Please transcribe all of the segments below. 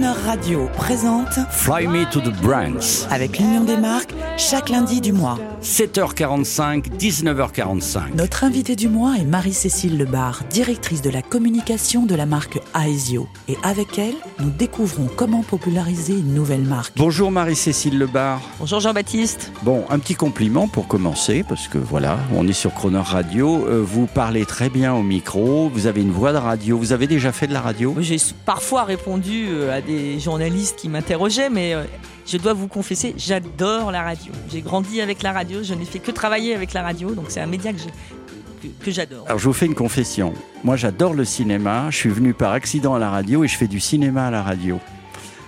Croner Radio présente Fly Me to the Brands. avec l'Union des marques chaque lundi du mois. 7h45, 19h45. Notre invitée du mois est Marie-Cécile Lebar, directrice de la communication de la marque Aesio. Et avec elle, nous découvrons comment populariser une nouvelle marque. Bonjour Marie-Cécile Lebar. Bonjour Jean-Baptiste. Bon, un petit compliment pour commencer, parce que voilà, on est sur Croner Radio. Euh, vous parlez très bien au micro, vous avez une voix de radio. Vous avez déjà fait de la radio? J'ai parfois répondu euh, à des journalistes qui m'interrogeaient, mais euh, je dois vous confesser, j'adore la radio. J'ai grandi avec la radio, je n'ai fait que travailler avec la radio, donc c'est un média que- que j'adore. Alors je vous fais une confession. Moi j'adore le cinéma, je suis venu par accident à la radio et je fais du cinéma à la radio.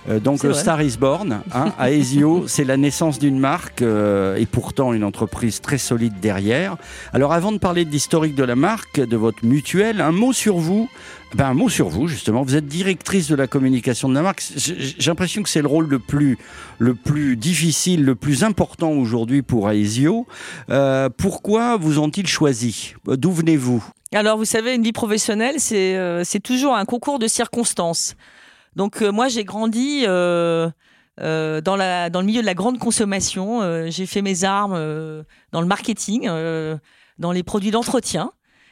Euh, donc le vrai. Star is Born, hein, Aesio, c'est la naissance d'une marque euh, et pourtant une entreprise très solide derrière. Alors avant de parler de l'historique de la marque, de votre mutuelle, un mot sur vous. Ben, un mot sur vous justement. Vous êtes directrice de la communication de la marque. J'ai l'impression que c'est le rôle le plus, le plus difficile, le plus important aujourd'hui pour Aesio. Euh, pourquoi vous ont-ils choisi? D'où venez-vous? Alors, vous savez, une vie professionnelle, c'est euh, c'est toujours un concours de circonstances. Donc, euh, moi, j'ai grandi euh, euh, dans, le milieu de la grande consommation. J'ai fait mes armes dans le marketing, dans les produits d'entretien.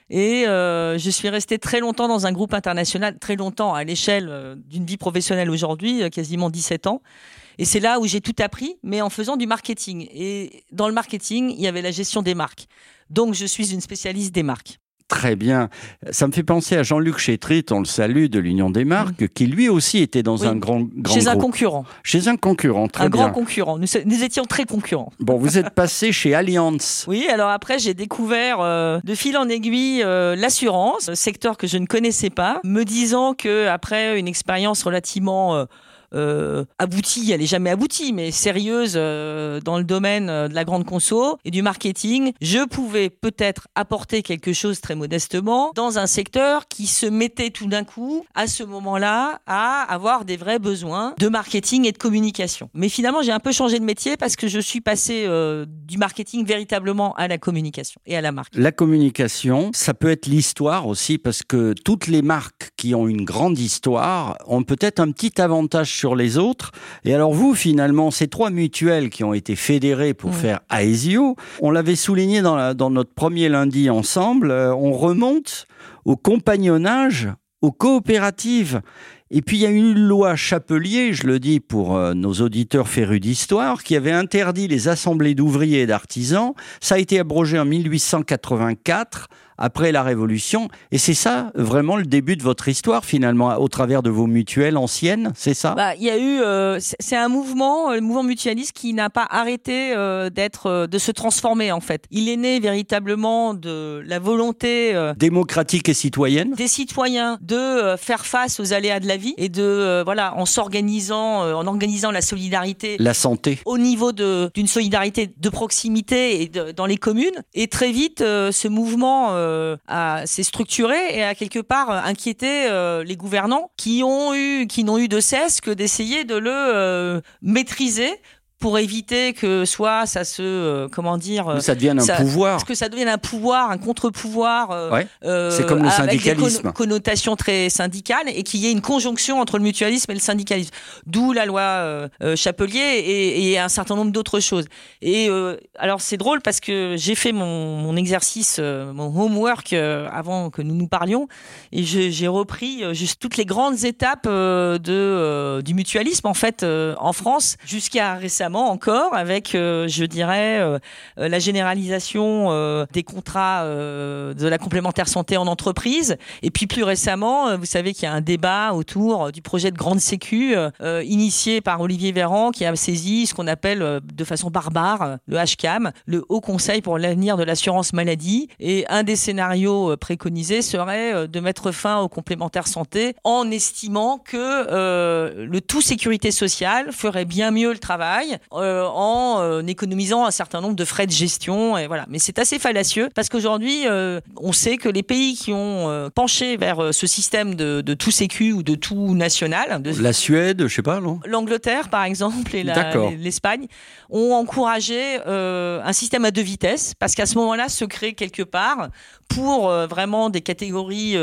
Et je suis restée très longtemps dans un groupe international, très longtemps à l'échelle d'une vie professionnelle aujourd'hui, quasiment 17 ans. Et c'est là où j'ai tout appris, mais en faisant du marketing. Et dans le marketing, il y avait la gestion des marques. Donc, je suis une spécialiste des marques. Très bien. Ça me fait penser à Jean-Luc Chétrit, on le salue, de l'Union des marques, qui lui aussi était dans Oui. un grand, grand Chez un concurrent, Chez un concurrent, très un bien. grand concurrent. Nous, nous étions très concurrents. Bon, vous êtes passé chez Allianz. Oui, alors après, j'ai découvert euh, de fil en aiguille euh, l'assurance, secteur que je ne connaissais pas, me disant que après une expérience relativement euh, euh, aboutie, elle est jamais aboutie, mais sérieuse euh, dans le domaine euh, de la grande conso et du marketing, je pouvais peut-être apporter quelque chose très modestement dans un secteur qui se mettait tout d'un coup, à ce moment-là, à avoir des vrais besoins de marketing et de communication. Mais finalement, j'ai un peu changé de métier parce que je suis passé du marketing véritablement à la communication et à la marque. La communication, ça peut être l'histoire aussi, parce que toutes les marques qui ont une grande histoire ont peut-être un petit avantage sur les autres. Et alors vous, finalement, ces trois mutuelles qui ont été fédérées pour faire Aesio, on l'avait souligné dans, la- dans notre premier lundi ensemble, euh, on remonte au compagnonnage, aux coopératives. Et puis il y a une loi Chapelier, je le dis pour euh, nos auditeurs férus d'histoire, qui avait interdit les assemblées d'ouvriers et d'artisans. Ça a été abrogé en 1884, après la Révolution. Et c'est ça vraiment le début de votre histoire finalement, au travers de vos mutuelles anciennes, c'est ça? Bah, il y a eu, euh, c'est un mouvement, euh, le mouvement mutualiste, qui n'a pas arrêté euh, d'être, euh, de se transformer en fait. Il est né véritablement de la volonté euh, Démocratique et citoyenne? des citoyens de euh, faire face aux aléas de la vie et de euh, voilà en s'organisant, euh, en organisant la solidarité La santé au niveau de- d'une solidarité de proximité et de- dans les communes. Et très vite, euh, ce mouvement euh, a- s'est structuré et a quelque part euh, inquiété euh, les gouvernants qui ont eu, qui n'ont eu de cesse que d'essayer de le maîtriser pour éviter que soit ça se, euh, comment dire, euh, Ça devient un ça- pouvoir. parce que ça devienne un pouvoir, un contre-pouvoir. euh, Ouais. euh, C'est comme le avec des syndicalisme. conno- connotations très syndicales et qu'il y ait une conjonction entre le mutualisme et le syndicalisme. D'où la loi Chapelier et, et un certain nombre d'autres choses. Et alors c'est drôle parce que j'ai fait mon, mon exercice, mon homework avant que nous nous parlions et j'ai repris juste toutes les grandes étapes de, du mutualisme en fait en France jusqu'à récemment encore avec, euh, je dirais, euh, euh, la généralisation des contrats de la complémentaire santé en entreprise. Et puis plus récemment, vous savez qu'il y a un débat autour du projet de grande sécu initié par Olivier Véran qui a saisi ce qu'on appelle de façon barbare le HCAM, le Haut Conseil pour l'avenir de l'assurance maladie. Et un des scénarios préconisés serait de mettre fin aux complémentaires santé en estimant que le tout sécurité sociale ferait bien mieux le travail en économisant un certain nombre de frais de gestion. Et voilà. Mais c'est assez fallacieux parce qu'aujourd'hui, on sait que les pays qui ont penché vers ce système de, de tout sécu ou de tout national, de... la Suède, je sais pas, non? L'Angleterre, par exemple, et l'Espagne, ont encouragé un système à deux vitesses parce qu'à ce moment-là se crée quelque part pour vraiment des catégories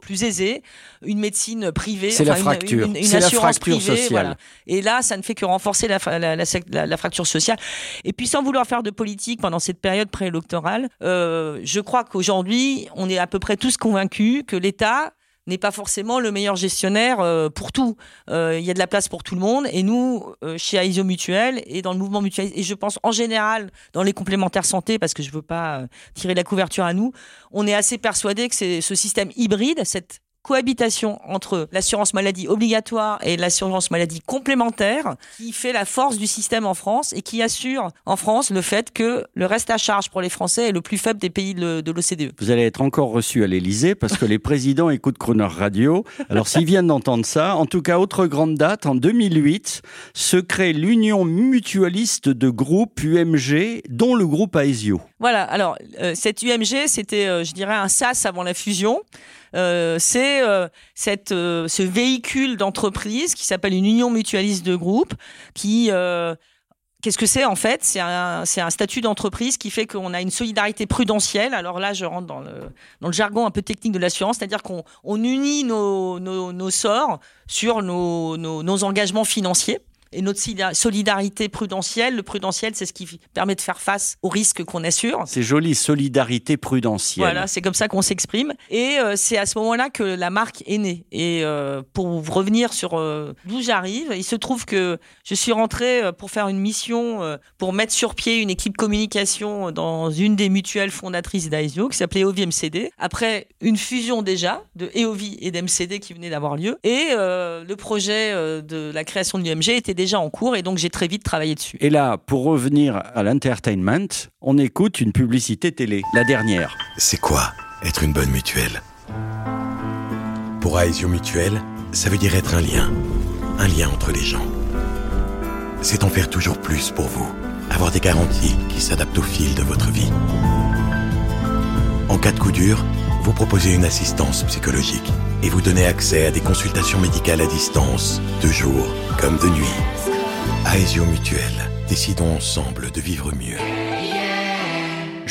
plus aisées une médecine privée, c'est la fracture, une, une, assurance privée, sociale. Voilà. Et là, ça ne fait que renforcer la, la, la, la, fracture sociale. Et puis, sans vouloir faire de politique pendant cette période préélectorale, euh, je crois qu'aujourd'hui, on est à peu près tous convaincus que l'État n'est pas forcément le meilleur gestionnaire euh, pour tout. Euh, il y a de la place pour tout le monde. Et nous, chez Aisio Mutuel et dans le mouvement mutualiste, et je pense en général dans les complémentaires santé, parce que je ne veux pas tirer la couverture à nous, on est assez persuadé que c'est ce système hybride, cette cohabitation entre l'assurance maladie obligatoire et l'assurance maladie complémentaire qui fait la force du système en France et qui assure en France le fait que le reste à charge pour les Français est le plus faible des pays de l'OCDE. Vous allez être encore reçu à l'Elysée parce que les présidents écoutent Croner Radio. Alors s'ils viennent d'entendre ça, en tout cas, autre grande date, en 2008, se crée l'Union mutualiste de groupes UMG, dont le groupe Aesio. Voilà, alors euh, cette UMG, c'était, euh, je dirais, un SAS avant la fusion. Euh, c'est euh, cette, euh, ce véhicule d'entreprise qui s'appelle une union mutualiste de groupe qui Qu'est-ce que c'est en fait? C'est un, un, statut d'entreprise qui fait qu'on a une solidarité prudentielle. Alors là, je rentre dans le, dans le jargon un peu technique de l'assurance, c'est-à-dire qu'on on unit nos, nos, nos, sorts sur nos, nos engagements financiers et notre solidarité prudentielle. Le prudentiel, c'est ce qui permet de faire face aux risques qu'on assure. C'est joli, solidarité prudentielle. Voilà, c'est comme ça qu'on s'exprime. Et euh, c'est à ce moment-là que la marque est née. Et euh, pour revenir sur euh, d'où j'arrive, il se trouve que je suis rentrée pour faire une mission pour mettre sur pied une équipe communication dans une des mutuelles fondatrices d'AESIO qui s'appelait EOVI MCD. Après une fusion déjà de EOVI et d'MCD qui venait d'avoir lieu. Et le projet de la création de l'UMG était déjà en cours et donc j'ai très vite travaillé dessus. Et là, pour revenir à l'entertainment, on écoute une publicité télé, la dernière. C'est quoi être une bonne mutuelle? Pour Aesio Mutuelle, ça veut dire être un lien, un lien entre les gens. C'est en faire toujours plus pour vous, avoir des garanties qui s'adaptent au fil de votre vie. En cas de coup dur, vous proposez une assistance psychologique et vous donnez accès à des consultations médicales à distance, de jour comme de nuit. Aesio Mutuelle, décidons ensemble de vivre mieux.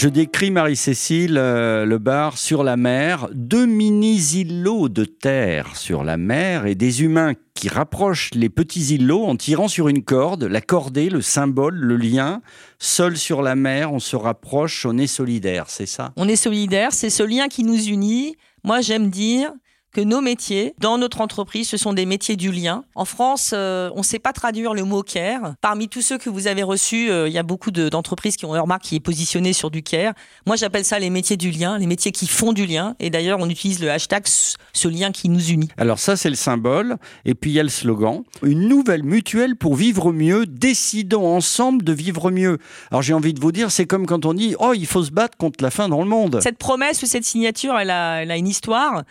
Je décris Marie-Cécile euh, le bar sur la mer, deux mini-îlots de terre sur la mer et des humains qui rapprochent les petits îlots en tirant sur une corde, la cordée, le symbole, le lien. Seul sur la mer, on se rapproche, on est solidaire, c'est ça? On est solidaire, c'est ce lien qui nous unit. Moi, j'aime dire, que nos métiers dans notre entreprise, ce sont des métiers du lien. En France, euh, on ne sait pas traduire le mot care. Parmi tous ceux que vous avez reçus, euh, il y a beaucoup d'entreprises qui ont leur marque qui est positionnée sur du care. Moi, j'appelle ça les métiers du lien, les métiers qui font du lien. Et d'ailleurs, on utilise le hashtag ce lien qui nous unit. Alors ça, c'est le symbole. Et puis il y a le slogan. Une nouvelle mutuelle pour vivre mieux. Décidons ensemble de vivre mieux. Alors j'ai envie de vous dire, c'est comme quand on dit, oh, il faut se battre contre la faim dans le monde. Cette promesse ou cette signature, elle a, elle a une histoire.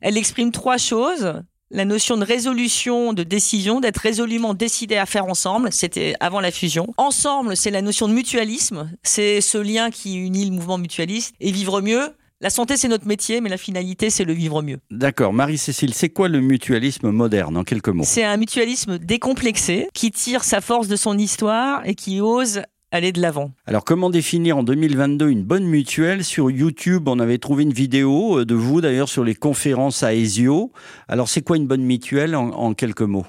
Elle exprime trois choses. La notion de résolution, de décision, d'être résolument décidé à faire ensemble, c'était avant la fusion. Ensemble, c'est la notion de mutualisme, c'est ce lien qui unit le mouvement mutualiste. Et vivre mieux, la santé, c'est notre métier, mais la finalité, c'est le vivre mieux. D'accord. Marie-Cécile, c'est quoi le mutualisme moderne, en quelques mots? C'est un mutualisme décomplexé, qui tire sa force de son histoire et qui ose aller de l'avant. Alors comment définir en 2022 une bonne mutuelle? Sur YouTube, on avait trouvé une vidéo euh, de vous d'ailleurs sur les conférences à Ezio. Alors c'est quoi une bonne mutuelle en, quelques mots?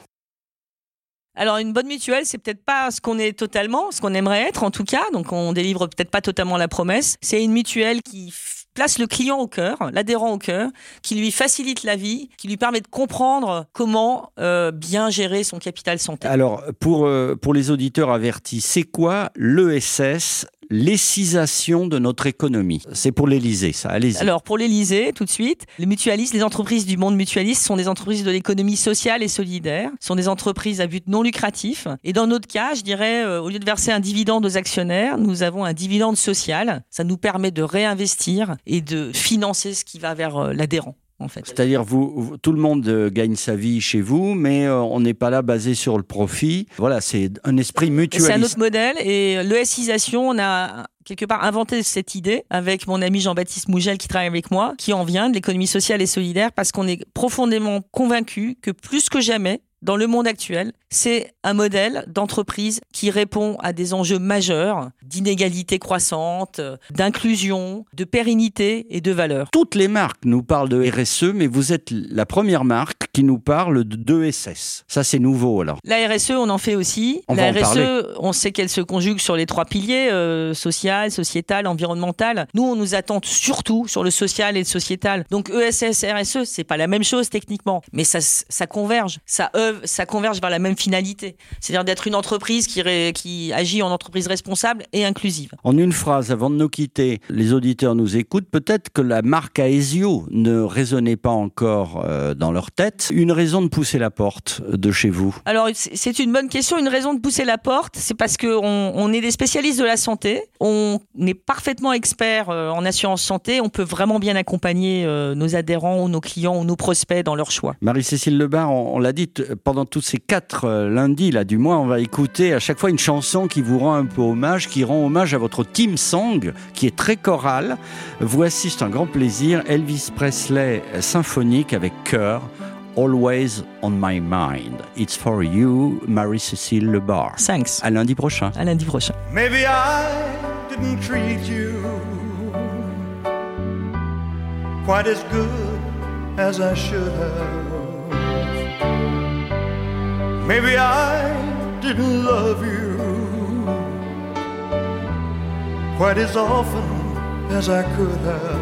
Alors une bonne mutuelle, c'est peut-être pas ce qu'on est totalement, ce qu'on aimerait être en tout cas, donc on délivre peut-être pas totalement la promesse. C'est une mutuelle qui place le client au cœur, l'adhérent au cœur, qui lui facilite la vie, qui lui permet de comprendre comment euh, bien gérer son capital santé. Alors, pour, euh, pour les auditeurs avertis, c'est quoi l'ESS l'escisation de notre économie. C'est pour l'Elysée, ça. Allez-y. Alors, pour l'Elysée, tout de suite, les mutualistes, les entreprises du monde mutualiste sont des entreprises de l'économie sociale et solidaire, sont des entreprises à but non lucratif. Et dans notre cas, je dirais, euh, au lieu de verser un dividende aux actionnaires, nous avons un dividende social. Ça nous permet de réinvestir et de financer ce qui va vers euh, l'adhérent. En fait. C'est-à-dire, vous, vous- tout le monde euh, gagne sa vie chez vous, mais euh, on n'est pas là basé sur le profit. Voilà, c'est un esprit C'est un mutualiste. autre modèle et l'ESisation, on a quelque part inventé cette idée avec mon ami Jean-Baptiste Mougel qui travaille avec moi, qui en vient de l'économie sociale et solidaire parce qu'on est profondément convaincu que plus que jamais, dans le monde actuel, c'est un modèle d'entreprise qui répond à des enjeux majeurs d'inégalité croissante, d'inclusion, de pérennité et de valeur. Toutes les marques nous parlent de RSE, mais vous êtes la premire marque qui nous parle de 2SS. Ça, c'est nouveau alors. La RSE, on en fait aussi. On la va en RSE, parler. on sait qu'elle se conjugue sur les trois piliers euh, social, sociétal, environnemental. Nous, on nous attend surtout sur le social et le sociétal. Donc ESS, RSE, c'est pas la même chose techniquement, mais ça, ça converge, ça œuvre, ça converge vers la même finalité, c'est-à-dire d'être une entreprise qui, ré- qui agit en entreprise responsable et inclusive. En une phrase, avant de nous quitter, les auditeurs nous écoutent. Peut-être que la marque Aesio ne résonnait pas encore euh, dans leur tête. Une raison de pousser la porte de chez vous Alors, c'est une bonne question. Une raison de pousser la porte, c'est parce qu'on on est des spécialistes de la santé. On est parfaitement experts euh, en assurance santé. On peut vraiment bien accompagner euh, nos adhérents ou nos clients ou nos prospects dans leurs choix. Marie-Cécile Lebar, on, on l'a dit, pendant tous ces quatre euh, lundis là, du mois, on va écouter à chaque fois une chanson qui vous rend un peu hommage, qui rend hommage à votre team song, qui est très chorale. Voici, c'est un grand plaisir, Elvis Presley symphonique avec chœur. Always on my mind. It's for you, Marie-Cécile Lebar. Thanks. À lundi prochain. À lundi prochain. Maybe I didn't treat you quite as good as I should have. Maybe I didn't love you quite as often as I could have.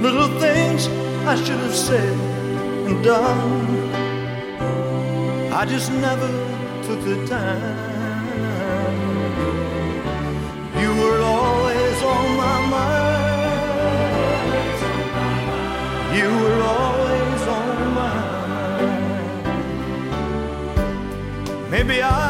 Little things I should have said and done. I just never took the time. You were always on my mind. You were always on my mind. Maybe I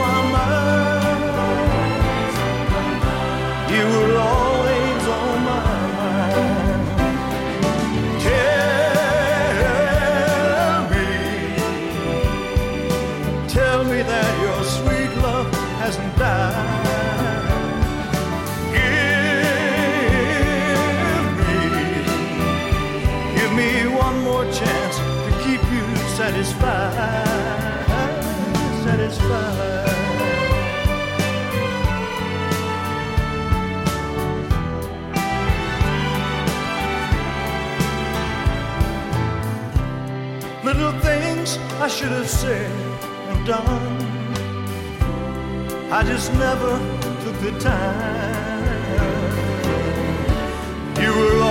satisfied, satisfied. Little things I should have said and done. I just never took the time. You were always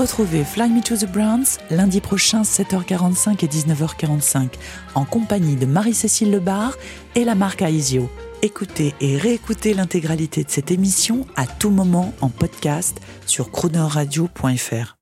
Retrouvez Fly Me to the Browns lundi prochain 7h45 et 19h45 en compagnie de Marie-Cécile Lebar et la marque Aesio. Écoutez et réécoutez l'intégralité de cette émission à tout moment en podcast sur croonerradio.fr.